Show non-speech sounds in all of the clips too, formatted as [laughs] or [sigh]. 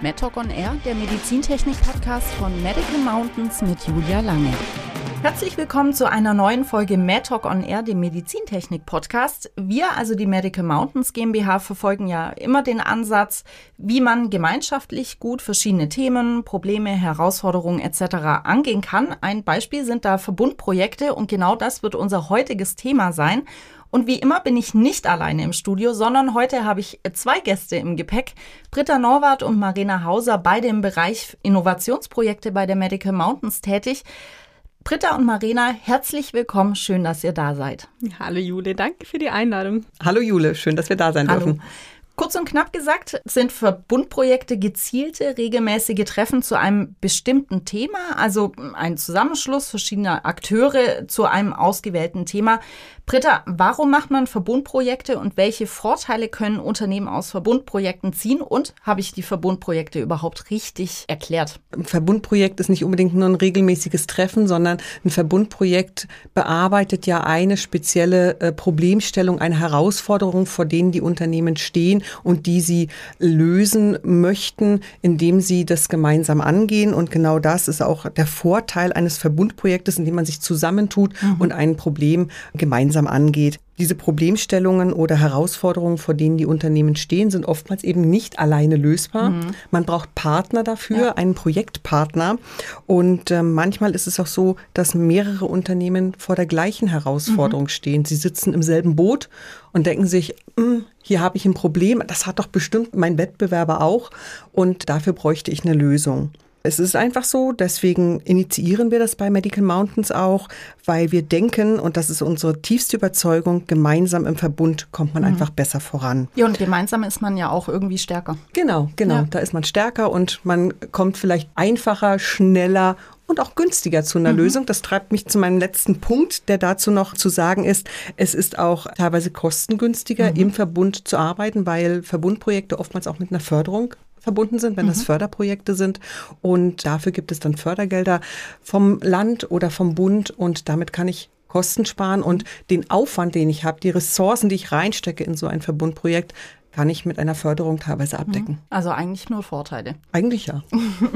MedTalk on Air, der Medizintechnik-Podcast von Medical Mountains mit Julia Lange. Herzlich willkommen zu einer neuen Folge MedTalk on Air, dem Medizintechnik-Podcast. Wir, also die Medical Mountains GmbH, verfolgen ja immer den Ansatz, wie man gemeinschaftlich gut verschiedene Themen, Probleme, Herausforderungen etc. angehen kann. Ein Beispiel sind da Verbundprojekte und genau das wird unser heutiges Thema sein. Und wie immer bin ich nicht alleine im Studio, sondern heute habe ich zwei Gäste im Gepäck. Britta Norwart und Marina Hauser, beide im Bereich Innovationsprojekte bei der Medical Mountains tätig. Britta und Marina, herzlich willkommen. Schön, dass ihr da seid. Hallo Jule, danke für die Einladung. Hallo Jule, schön, dass wir da sein Hallo. dürfen. Kurz und knapp gesagt sind Verbundprojekte gezielte, regelmäßige Treffen zu einem bestimmten Thema, also ein Zusammenschluss verschiedener Akteure zu einem ausgewählten Thema. Britta, warum macht man Verbundprojekte und welche Vorteile können Unternehmen aus Verbundprojekten ziehen? Und habe ich die Verbundprojekte überhaupt richtig erklärt? Ein Verbundprojekt ist nicht unbedingt nur ein regelmäßiges Treffen, sondern ein Verbundprojekt bearbeitet ja eine spezielle äh, Problemstellung, eine Herausforderung, vor denen die Unternehmen stehen und die sie lösen möchten, indem sie das gemeinsam angehen. Und genau das ist auch der Vorteil eines Verbundprojektes, indem man sich zusammentut mhm. und ein Problem gemeinsam angeht. Diese Problemstellungen oder Herausforderungen, vor denen die Unternehmen stehen, sind oftmals eben nicht alleine lösbar. Mhm. Man braucht Partner dafür, ja. einen Projektpartner. Und äh, manchmal ist es auch so, dass mehrere Unternehmen vor der gleichen Herausforderung mhm. stehen. Sie sitzen im selben Boot und denken sich, hier habe ich ein Problem, das hat doch bestimmt mein Wettbewerber auch und dafür bräuchte ich eine Lösung. Es ist einfach so, deswegen initiieren wir das bei Medical Mountains auch, weil wir denken, und das ist unsere tiefste Überzeugung, gemeinsam im Verbund kommt man mhm. einfach besser voran. Ja, und gemeinsam ist man ja auch irgendwie stärker. Genau, genau. Ja. Da ist man stärker und man kommt vielleicht einfacher, schneller und auch günstiger zu einer mhm. Lösung. Das treibt mich zu meinem letzten Punkt, der dazu noch zu sagen ist, es ist auch teilweise kostengünstiger, mhm. im Verbund zu arbeiten, weil Verbundprojekte oftmals auch mit einer Förderung verbunden sind, wenn mhm. das Förderprojekte sind. Und dafür gibt es dann Fördergelder vom Land oder vom Bund und damit kann ich Kosten sparen und den Aufwand, den ich habe, die Ressourcen, die ich reinstecke in so ein Verbundprojekt, kann ich mit einer Förderung teilweise abdecken. Mhm. Also eigentlich nur Vorteile. Eigentlich ja.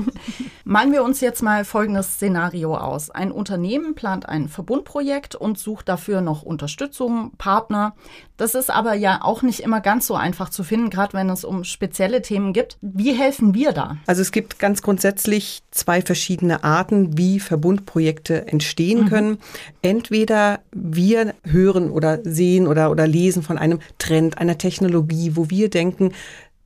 [laughs] Malen wir uns jetzt mal folgendes Szenario aus. Ein Unternehmen plant ein Verbundprojekt und sucht dafür noch Unterstützung, Partner. Das ist aber ja auch nicht immer ganz so einfach zu finden, gerade wenn es um spezielle Themen gibt. Wie helfen wir da? Also es gibt ganz grundsätzlich zwei verschiedene Arten, wie Verbundprojekte entstehen mhm. können. Entweder wir hören oder sehen oder, oder lesen von einem Trend, einer Technologie, wo wir denken,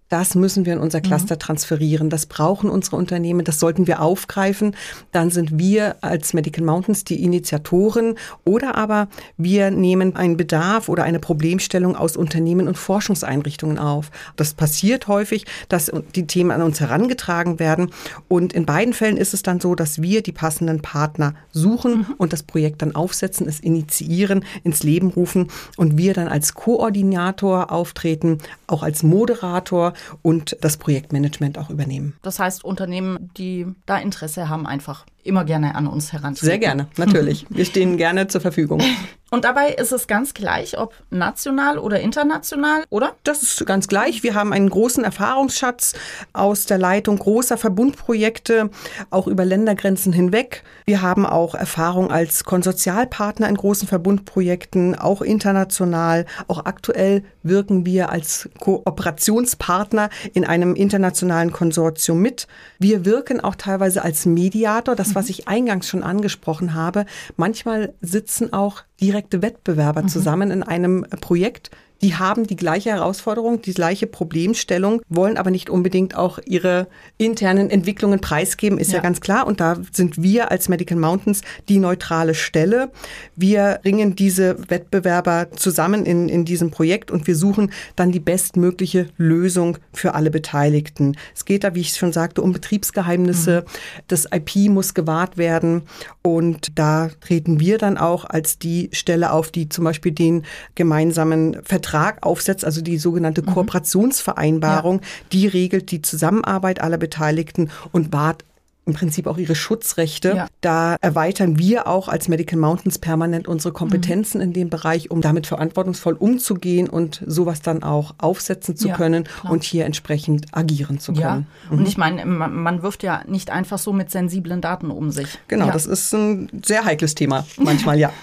das müssen wir in unser Cluster mhm. transferieren. Das brauchen unsere Unternehmen. Das sollten wir aufgreifen. Dann sind wir als Medical Mountains die Initiatoren oder aber wir nehmen einen Bedarf oder eine Problemstellung aus Unternehmen und Forschungseinrichtungen auf. Das passiert häufig, dass die Themen an uns herangetragen werden. Und in beiden Fällen ist es dann so, dass wir die passenden Partner suchen mhm. und das Projekt dann aufsetzen, es initiieren, ins Leben rufen und wir dann als Koordinator auftreten, auch als Moderator und das Projektmanagement auch übernehmen. Das heißt, Unternehmen, die da Interesse haben, einfach immer gerne an uns herantreten. Sehr gerne, natürlich. [laughs] Wir stehen gerne zur Verfügung. Und dabei ist es ganz gleich, ob national oder international, oder? Das ist ganz gleich. Wir haben einen großen Erfahrungsschatz aus der Leitung großer Verbundprojekte, auch über Ländergrenzen hinweg. Wir haben auch Erfahrung als Konsortialpartner in großen Verbundprojekten, auch international. Auch aktuell wirken wir als Kooperationspartner in einem internationalen Konsortium mit. Wir wirken auch teilweise als Mediator. Das was ich eingangs schon angesprochen habe. Manchmal sitzen auch direkte Wettbewerber mhm. zusammen in einem Projekt, die haben die gleiche Herausforderung, die gleiche Problemstellung, wollen aber nicht unbedingt auch ihre internen Entwicklungen preisgeben, ist ja. ja. ganz klar. Und da sind wir als Medical Mountains die neutrale Stelle. Wir ringen diese Wettbewerber zusammen in, in diesem Projekt und wir suchen dann die bestmögliche Lösung für alle Beteiligten. Es geht da, wie ich schon sagte, um Betriebsgeheimnisse. Mhm. Das IP muss gewahrt werden. Und da treten wir dann auch als die Stelle auf, die zum Beispiel den gemeinsamen Vertrag Vertrag aufsetzt, also die sogenannte mhm. Kooperationsvereinbarung, ja. die regelt die Zusammenarbeit aller Beteiligten und wahrt im Prinzip auch ihre Schutzrechte. Ja. Da erweitern wir auch als Medical Mountains permanent unsere Kompetenzen mhm. in dem Bereich, um damit verantwortungsvoll umzugehen und sowas dann auch aufsetzen zu ja, können klar. und hier entsprechend agieren zu können. Ja. Mhm. Und ich meine, man wirft ja nicht einfach so mit sensiblen Daten um sich. Genau, das ist ein sehr heikles Thema manchmal, ja. [laughs]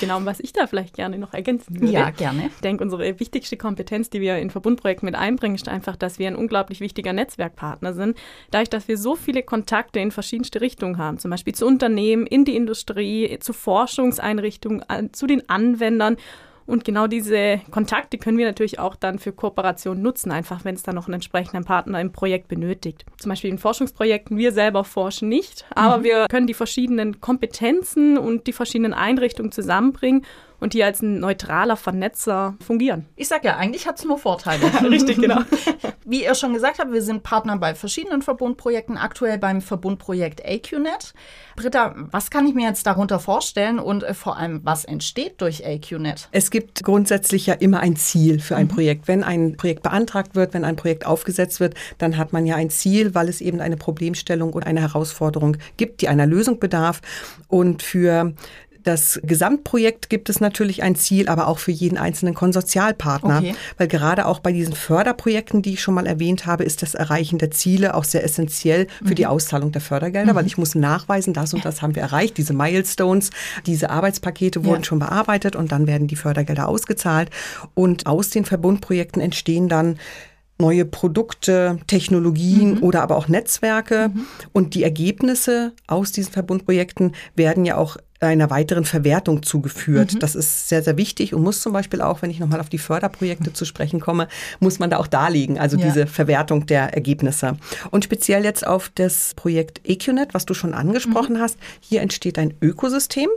Genau, und was ich da vielleicht gerne noch ergänzen würde. Ja, gerne. Ich denke, unsere wichtigste Kompetenz, die wir in Verbundprojekten mit einbringen, ist einfach, dass wir ein unglaublich wichtiger Netzwerkpartner sind. Dadurch, dass wir so viele Kontakte in verschiedenste Richtungen haben, zum Beispiel zu Unternehmen, in die Industrie, zu Forschungseinrichtungen, zu den Anwendern und genau diese Kontakte können wir natürlich auch dann für Kooperationen nutzen, einfach wenn es dann noch einen entsprechenden Partner im Projekt benötigt. Zum Beispiel in Forschungsprojekten, wir selber forschen nicht, aber mhm. wir können die verschiedenen Kompetenzen und die verschiedenen Einrichtungen zusammenbringen und die als ein neutraler Vernetzer fungieren. Ich sage ja, eigentlich hat es nur Vorteile. [laughs] Richtig, genau. [laughs] Wie ihr schon gesagt habt, wir sind Partner bei verschiedenen Verbundprojekten, aktuell beim Verbundprojekt AQNet. Britta, was kann ich mir jetzt darunter vorstellen und äh, vor allem, was entsteht durch AQNet? Es gibt grundsätzlich ja immer ein Ziel für ein mhm. Projekt. Wenn ein Projekt beantragt wird, wenn ein Projekt aufgesetzt wird, dann hat man ja ein Ziel, weil es eben eine Problemstellung und eine Herausforderung gibt, die einer Lösung bedarf. Und für das Gesamtprojekt gibt es natürlich ein Ziel, aber auch für jeden einzelnen Konsortialpartner. Okay. Weil gerade auch bei diesen Förderprojekten, die ich schon mal erwähnt habe, ist das Erreichen der Ziele auch sehr essentiell für mhm. die Auszahlung der Fördergelder, mhm. weil ich muss nachweisen, das und das haben wir erreicht, diese Milestones, diese Arbeitspakete wurden ja. schon bearbeitet und dann werden die Fördergelder ausgezahlt. Und aus den Verbundprojekten entstehen dann neue Produkte, Technologien mhm. oder aber auch Netzwerke. Mhm. Und die Ergebnisse aus diesen Verbundprojekten werden ja auch einer weiteren Verwertung zugeführt. Mhm. Das ist sehr, sehr wichtig und muss zum Beispiel auch, wenn ich nochmal auf die Förderprojekte zu sprechen komme, muss man da auch darlegen, also ja. diese Verwertung der Ergebnisse. Und speziell jetzt auf das Projekt EQNet, was du schon angesprochen mhm. hast, hier entsteht ein Ökosystem,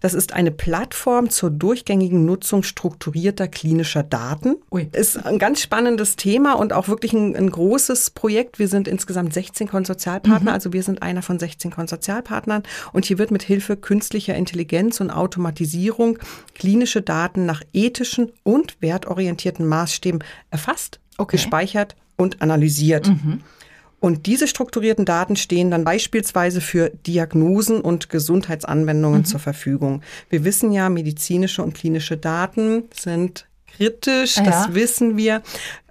das ist eine Plattform zur durchgängigen Nutzung strukturierter klinischer Daten. Ui. Ist ein ganz spannendes Thema und auch wirklich ein, ein großes Projekt. Wir sind insgesamt 16 Konsortialpartner, mhm. also wir sind einer von 16 Konsortialpartnern. Und hier wird mit Hilfe künstlicher Intelligenz und Automatisierung klinische Daten nach ethischen und wertorientierten Maßstäben erfasst, okay. gespeichert und analysiert. Mhm. Und diese strukturierten Daten stehen dann beispielsweise für Diagnosen und Gesundheitsanwendungen mhm. zur Verfügung. Wir wissen ja, medizinische und klinische Daten sind kritisch, ja. das wissen wir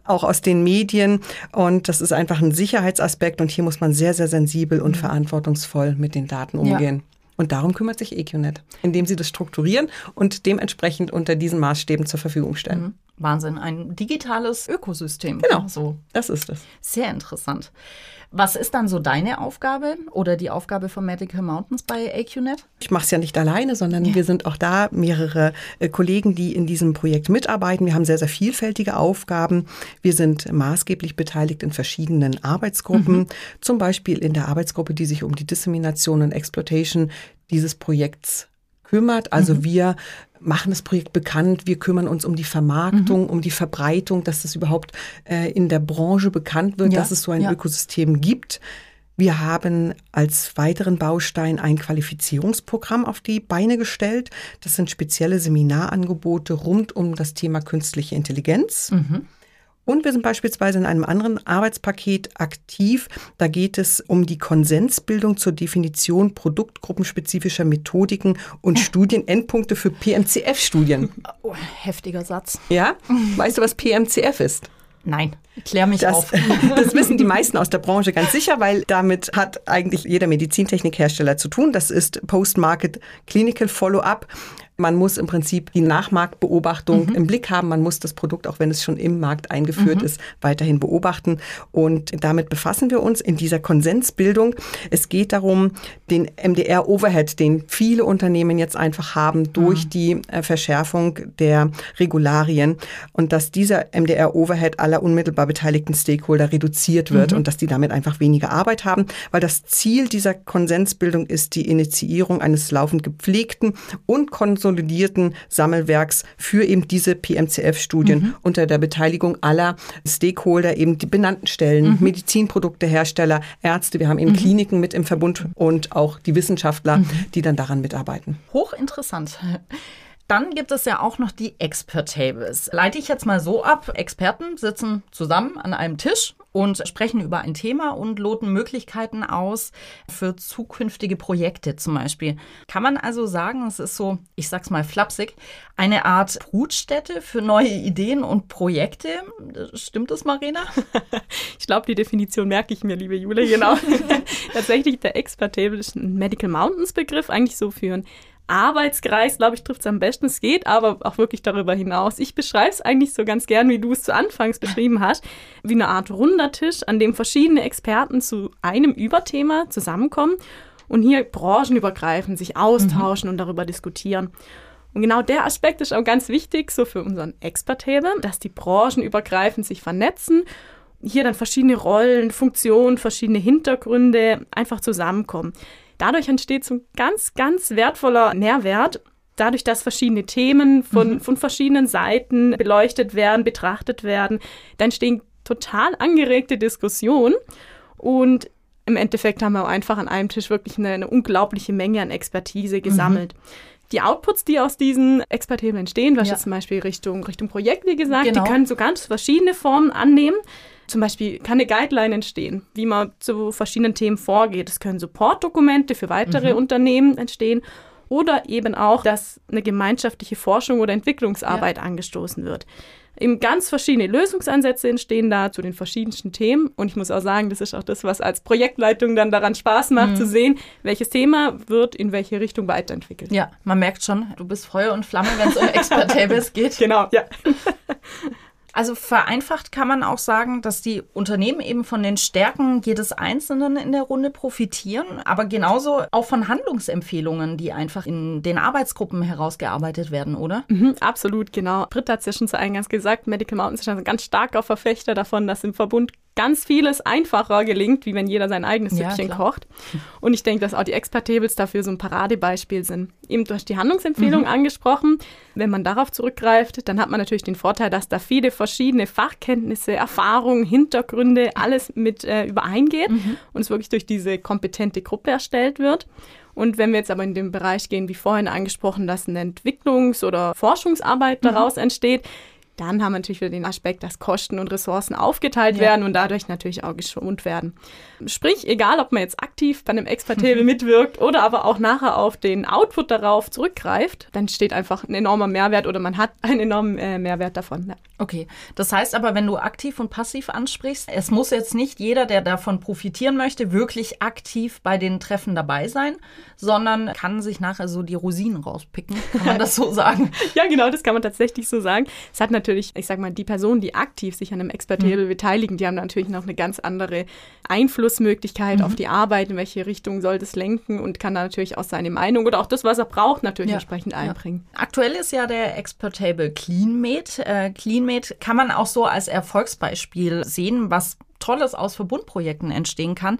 auch aus den Medien. Und das ist einfach ein Sicherheitsaspekt. Und hier muss man sehr, sehr sensibel und mhm. verantwortungsvoll mit den Daten umgehen. Ja. Und darum kümmert sich EQNet, indem sie das strukturieren und dementsprechend unter diesen Maßstäben zur Verfügung stellen. Mhm. Wahnsinn, ein digitales Ökosystem. Genau, so. Das ist es. Sehr interessant. Was ist dann so deine Aufgabe oder die Aufgabe von Medical Mountains bei AQNet? Ich mache es ja nicht alleine, sondern ja. wir sind auch da mehrere äh, Kollegen, die in diesem Projekt mitarbeiten. Wir haben sehr, sehr vielfältige Aufgaben. Wir sind maßgeblich beteiligt in verschiedenen Arbeitsgruppen, mhm. zum Beispiel in der Arbeitsgruppe, die sich um die Dissemination und Exploitation dieses Projekts kümmert. Also mhm. wir machen das Projekt bekannt, wir kümmern uns um die Vermarktung, mhm. um die Verbreitung, dass das überhaupt äh, in der Branche bekannt wird, ja. dass es so ein ja. Ökosystem gibt. Wir haben als weiteren Baustein ein Qualifizierungsprogramm auf die Beine gestellt. Das sind spezielle Seminarangebote rund um das Thema künstliche Intelligenz. Mhm. Und wir sind beispielsweise in einem anderen Arbeitspaket aktiv. Da geht es um die Konsensbildung zur Definition produktgruppenspezifischer Methodiken und [laughs] Studienendpunkte für PMCF-Studien. Oh, heftiger Satz. Ja? Weißt du, was PMCF ist? Nein, klär mich das, auf. [laughs] das wissen die meisten aus der Branche ganz sicher, weil damit hat eigentlich jeder Medizintechnikhersteller zu tun. Das ist Post-Market Clinical Follow-up. Man muss im Prinzip die Nachmarktbeobachtung mhm. im Blick haben. Man muss das Produkt, auch wenn es schon im Markt eingeführt mhm. ist, weiterhin beobachten. Und damit befassen wir uns in dieser Konsensbildung. Es geht darum, den MDR-Overhead, den viele Unternehmen jetzt einfach haben durch mhm. die äh, Verschärfung der Regularien und dass dieser MDR-Overhead aller unmittelbar beteiligten Stakeholder reduziert wird mhm. und dass die damit einfach weniger Arbeit haben, weil das Ziel dieser Konsensbildung ist die Initiierung eines laufend gepflegten und konsolidierten konsolidierten Sammelwerks für eben diese PMCF-Studien mhm. unter der Beteiligung aller Stakeholder, eben die benannten Stellen, mhm. Medizinproduktehersteller, Ärzte, wir haben eben mhm. Kliniken mit im Verbund und auch die Wissenschaftler, mhm. die dann daran mitarbeiten. Hochinteressant. Dann gibt es ja auch noch die Expert Tables. Leite ich jetzt mal so ab. Experten sitzen zusammen an einem Tisch und sprechen über ein Thema und loten Möglichkeiten aus für zukünftige Projekte zum Beispiel. Kann man also sagen, es ist so, ich sag's mal flapsig, eine Art Brutstätte für neue Ideen und Projekte. Stimmt das, Marina? [laughs] Ich glaube, die Definition merke ich mir, liebe Jule, genau. [laughs] Tatsächlich, der Expert Table ist ein Medical Mountains Begriff, eigentlich so für ein Arbeitskreis, glaube ich, trifft es am besten. Es geht aber auch wirklich darüber hinaus. Ich beschreibe es eigentlich so ganz gern, wie du es zu Anfangs beschrieben hast, wie eine Art runder Tisch, an dem verschiedene Experten zu einem Überthema zusammenkommen und hier branchenübergreifend sich austauschen mhm. und darüber diskutieren. Und genau der Aspekt ist auch ganz wichtig, so für unseren Expert-Table, dass die branchenübergreifend sich vernetzen, hier dann verschiedene Rollen, Funktionen, verschiedene Hintergründe einfach zusammenkommen. Dadurch entsteht so ein ganz, ganz wertvoller Nährwert, dadurch, dass verschiedene Themen von, mhm. von verschiedenen Seiten beleuchtet werden, betrachtet werden. Da entstehen total angeregte Diskussionen und im Endeffekt haben wir auch einfach an einem Tisch wirklich eine, eine unglaubliche Menge an Expertise gesammelt. Mhm. Die Outputs, die aus diesen Expertisen entstehen, was ja. jetzt zum Beispiel Richtung, Richtung Projekt, wie gesagt, genau. die können so ganz verschiedene Formen annehmen. Zum Beispiel kann eine Guideline entstehen, wie man zu verschiedenen Themen vorgeht. Es können Supportdokumente für weitere mhm. Unternehmen entstehen oder eben auch, dass eine gemeinschaftliche Forschung oder Entwicklungsarbeit ja. angestoßen wird. Eben ganz verschiedene Lösungsansätze entstehen da zu den verschiedensten Themen. Und ich muss auch sagen, das ist auch das, was als Projektleitung dann daran Spaß macht, mhm. zu sehen, welches Thema wird in welche Richtung weiterentwickelt. Ja, man merkt schon, du bist Feuer und Flamme, wenn es um [laughs] Expert-Tables geht. Genau, ja. [laughs] Also vereinfacht kann man auch sagen, dass die Unternehmen eben von den Stärken jedes Einzelnen in der Runde profitieren, aber genauso auch von Handlungsempfehlungen, die einfach in den Arbeitsgruppen herausgearbeitet werden, oder? Mhm, absolut, genau. Britta hat es ja schon zu Eingangs gesagt, Medical Mountains ist ein ganz starker Verfechter davon, dass im Verbund ganz vieles einfacher gelingt, wie wenn jeder sein eigenes ja, Süppchen kocht. Und ich denke, dass auch die Expert-Tables dafür so ein Paradebeispiel sind. Eben durch die Handlungsempfehlung mhm. angesprochen. Wenn man darauf zurückgreift, dann hat man natürlich den Vorteil, dass da viele verschiedene Fachkenntnisse, Erfahrungen, Hintergründe, alles mit äh, übereingeht mhm. und es wirklich durch diese kompetente Gruppe erstellt wird. Und wenn wir jetzt aber in den Bereich gehen, wie vorhin angesprochen, dass eine Entwicklungs- oder Forschungsarbeit mhm. daraus entsteht, dann haben wir natürlich wieder den Aspekt, dass Kosten und Ressourcen aufgeteilt ja. werden und dadurch natürlich auch geschont werden. Sprich, egal ob man jetzt aktiv bei einem Expertable [laughs] mitwirkt oder aber auch nachher auf den Output darauf zurückgreift, dann steht einfach ein enormer Mehrwert oder man hat einen enormen äh, Mehrwert davon. Ja. Okay, das heißt aber, wenn du aktiv und passiv ansprichst, es muss jetzt nicht jeder, der davon profitieren möchte, wirklich aktiv bei den Treffen dabei sein, sondern kann sich nachher so die Rosinen rauspicken. Kann man das so [laughs] sagen? ja, genau, das kann man tatsächlich so sagen. Es hat natürlich, ich sag mal, die Personen, die aktiv sich an einem Expertable mhm. beteiligen, die haben natürlich noch eine ganz andere Einflussmöglichkeit mhm. auf die Arbeit, in welche Richtung soll das lenken und kann da natürlich auch seine Meinung oder auch das, was er braucht, natürlich ja. entsprechend einbringen. Ja. Aktuell ist ja der Expertable CleanMate. Äh, CleanMate kann man auch so als Erfolgsbeispiel sehen, was Tolles aus Verbundprojekten entstehen kann.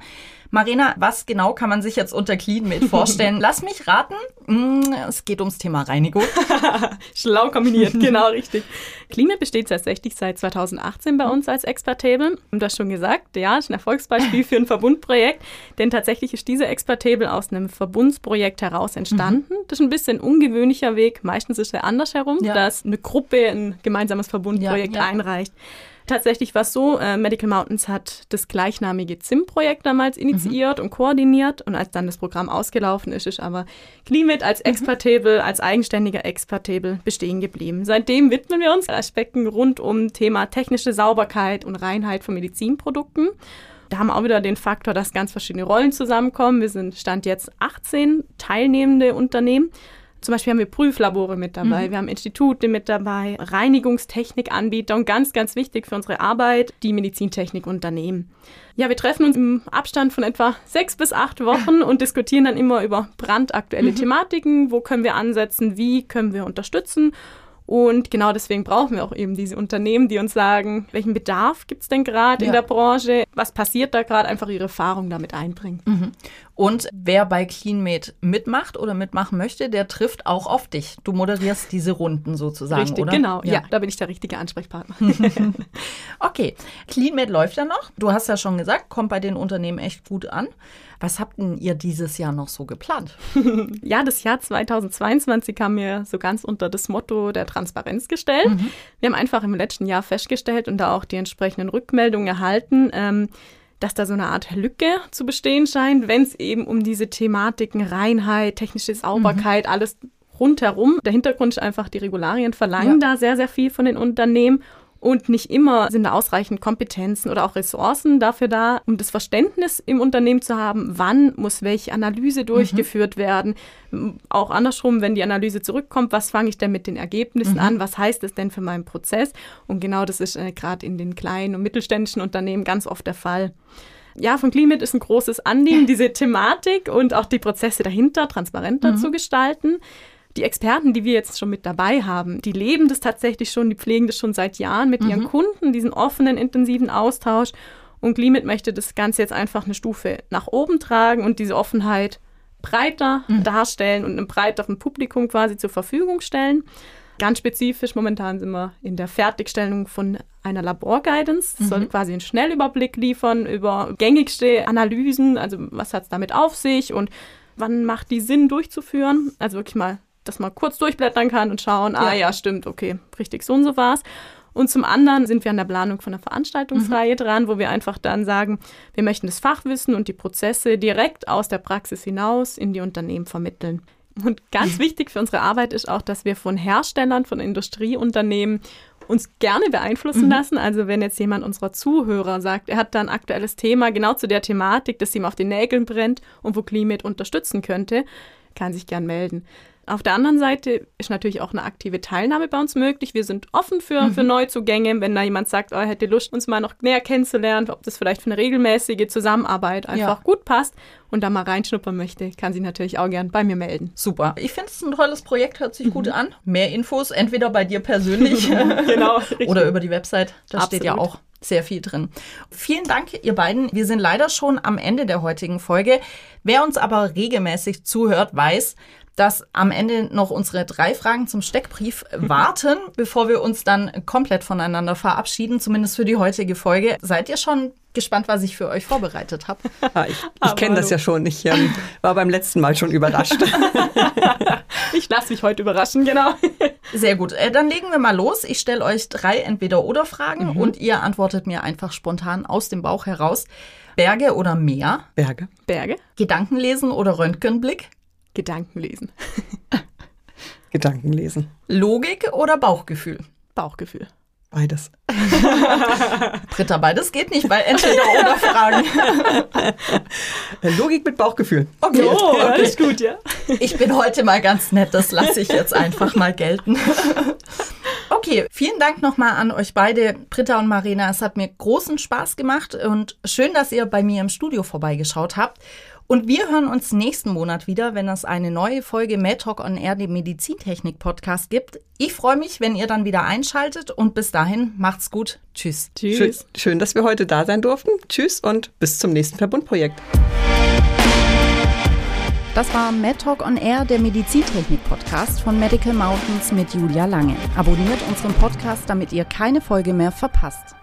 Marina, was genau kann man sich jetzt unter CleanMate [laughs] vorstellen? Lass mich raten. Mm, es geht ums Thema Reinigung. [laughs] Schlau kombiniert, [laughs] genau richtig. CleanMate besteht tatsächlich seit 2018 bei uns als Expert-Table. Und das schon gesagt, ja, ist ein Erfolgsbeispiel für ein Verbundprojekt. Denn tatsächlich ist diese Expert-Table aus einem Verbundsprojekt heraus entstanden. Mhm. Das ist ein bisschen ungewöhnlicher Weg. Meistens ist er andersherum, ja. dass eine Gruppe ein gemeinsames Verbundprojekt ja, ja. einreicht. Tatsächlich war es so, äh, Medical Mountains hat das gleichnamige ZIM-Projekt damals initiiert mhm. und koordiniert und als dann das Programm ausgelaufen ist, ist aber Climate als mhm. Expertable, als eigenständiger Expertable bestehen geblieben. Seitdem widmen wir uns Aspekten rund um Thema technische Sauberkeit und Reinheit von Medizinprodukten. Da haben wir auch wieder den Faktor, dass ganz verschiedene Rollen zusammenkommen. Wir sind Stand jetzt 18 teilnehmende Unternehmen zum Beispiel haben wir Prüflabore mit dabei, mhm. wir haben Institute mit dabei, Reinigungstechnikanbieter und ganz, ganz wichtig für unsere Arbeit, die Medizintechnikunternehmen. Ja, wir treffen uns im Abstand von etwa sechs bis acht Wochen und diskutieren dann immer über brandaktuelle mhm. Thematiken, wo können wir ansetzen, wie können wir unterstützen und genau deswegen brauchen wir auch eben diese Unternehmen, die uns sagen, welchen Bedarf gibt es denn gerade ja. in der Branche, was passiert da gerade, einfach ihre Erfahrung damit einbringen. Mhm. Und wer bei CleanMate mitmacht oder mitmachen möchte, der trifft auch auf dich. Du moderierst diese Runden sozusagen, Richtig, oder? genau. Ja. ja. da bin ich der richtige Ansprechpartner. [laughs] [laughs] Okay, CleanMed läuft ja noch. Du hast ja schon gesagt, kommt bei den Unternehmen echt gut an. Was habt denn ihr dieses Jahr noch so geplant? [laughs] ja, das Jahr 2022 haben wir so ganz unter das Motto der Transparenz gestellt. Mhm. Wir haben einfach im letzten Jahr festgestellt und da auch die entsprechenden Rückmeldungen erhalten, ähm, dass da so eine Art Lücke zu bestehen scheint, wenn es eben um diese Thematiken Reinheit, technische Sauberkeit, mhm. alles rundherum. Der Hintergrund ist einfach, die Regularien verlangen ja. da sehr, sehr viel von den Unternehmen und nicht immer sind da ausreichend Kompetenzen oder auch Ressourcen dafür da, um das Verständnis im Unternehmen zu haben, wann muss welche Analyse mhm. durchgeführt mhm. werden. Auch andersrum, wenn die Analyse zurückkommt, was fange ich denn mit den Ergebnissen mhm. an? Was heißt das denn für meinen Prozess? Und genau das ist äh, gerade in den kleinen und mittelständischen Unternehmen ganz oft der Fall. Ja, von Climate ist ein großes Anliegen, diese Thematik und auch die Prozesse dahinter transparenter mhm. zu gestalten die Experten, die wir jetzt schon mit dabei haben, die leben das tatsächlich schon, die pflegen das schon seit Jahren mit mhm. ihren Kunden, diesen offenen, intensiven Austausch. Und Glimit möchte das Ganze jetzt einfach eine Stufe nach oben tragen und diese Offenheit breiter mhm. darstellen und einem breiteren Publikum quasi zur Verfügung stellen. Ganz spezifisch, momentan sind wir in der Fertigstellung von einer Laborguidance. Das mhm. soll quasi einen Schnellüberblick liefern über gängigste Analysen, also was hat es damit auf sich und wann macht die Sinn durchzuführen. Also wirklich mal dass man kurz durchblättern kann und schauen, ah ja, stimmt, okay, richtig, so und so war's. Und zum anderen sind wir an der Planung von einer Veranstaltungsreihe mhm. dran, wo wir einfach dann sagen, wir möchten das Fachwissen und die Prozesse direkt aus der Praxis hinaus in die Unternehmen vermitteln. Und ganz wichtig für unsere Arbeit ist auch, dass wir von Herstellern, von Industrieunternehmen uns gerne beeinflussen mhm. lassen. Also wenn jetzt jemand unserer Zuhörer sagt, er hat da ein aktuelles Thema genau zu der Thematik, das ihm auf den Nägeln brennt und wo Climate unterstützen könnte, kann sich gern melden. Auf der anderen Seite ist natürlich auch eine aktive Teilnahme bei uns möglich. Wir sind offen für, mhm. für Neuzugänge. Wenn da jemand sagt, oh, er hätte Lust, uns mal noch näher kennenzulernen, ob das vielleicht für eine regelmäßige Zusammenarbeit einfach ja. gut passt und da mal reinschnuppern möchte, kann sich natürlich auch gern bei mir melden. Super. Ich finde es ein tolles Projekt, hört sich mhm. gut an. Mehr Infos entweder bei dir persönlich [laughs] genau, oder über die Website. Da Absolut. steht ja auch sehr viel drin. Vielen Dank, ihr beiden. Wir sind leider schon am Ende der heutigen Folge. Wer uns aber regelmäßig zuhört, weiß, dass am Ende noch unsere drei Fragen zum Steckbrief [laughs] warten, bevor wir uns dann komplett voneinander verabschieden, zumindest für die heutige Folge. Seid ihr schon gespannt, was ich für euch vorbereitet habe? [laughs] Ich ich kenne das ja schon. Ich ähm, war beim letzten Mal schon überrascht. [laughs] ich lasse mich heute überraschen, genau. Sehr gut. Äh, dann legen wir mal los. Ich stelle euch drei Entweder-Oder-Fragen mhm. und ihr antwortet mir einfach spontan aus dem Bauch heraus. Berge oder Meer? Berge. Berge. Gedankenlesen oder Röntgenblick? Gedanken lesen. [laughs] Gedanken lesen. Logik oder Bauchgefühl? Bauchgefühl. Beides. [laughs] Britta, beides geht nicht bei entweder oder Fragen. [laughs] Logik mit Bauchgefühl. Okay. Oh, okay. alles gut, ja. Ich bin heute mal ganz nett, das lasse ich jetzt einfach mal gelten. Okay, vielen Dank nochmal an euch beide, Britta und Marina. Es hat mir großen Spaß gemacht und schön, dass ihr bei mir im Studio vorbeigeschaut habt. Und wir hören uns nächsten Monat wieder, wenn es eine neue Folge MedTalk on Air, dem Medizintechnik-Podcast gibt. Ich freue mich, wenn ihr dann wieder einschaltet und bis dahin macht's gut. Tschüss. Tschüss. Schön, schön dass wir heute da sein durften. Tschüss und bis zum nächsten Verbundprojekt. Das war MedTalk on Air, der Medizintechnik-Podcast von Medical Mountains mit Julia Lange. Abonniert unseren Podcast, damit ihr keine Folge mehr verpasst.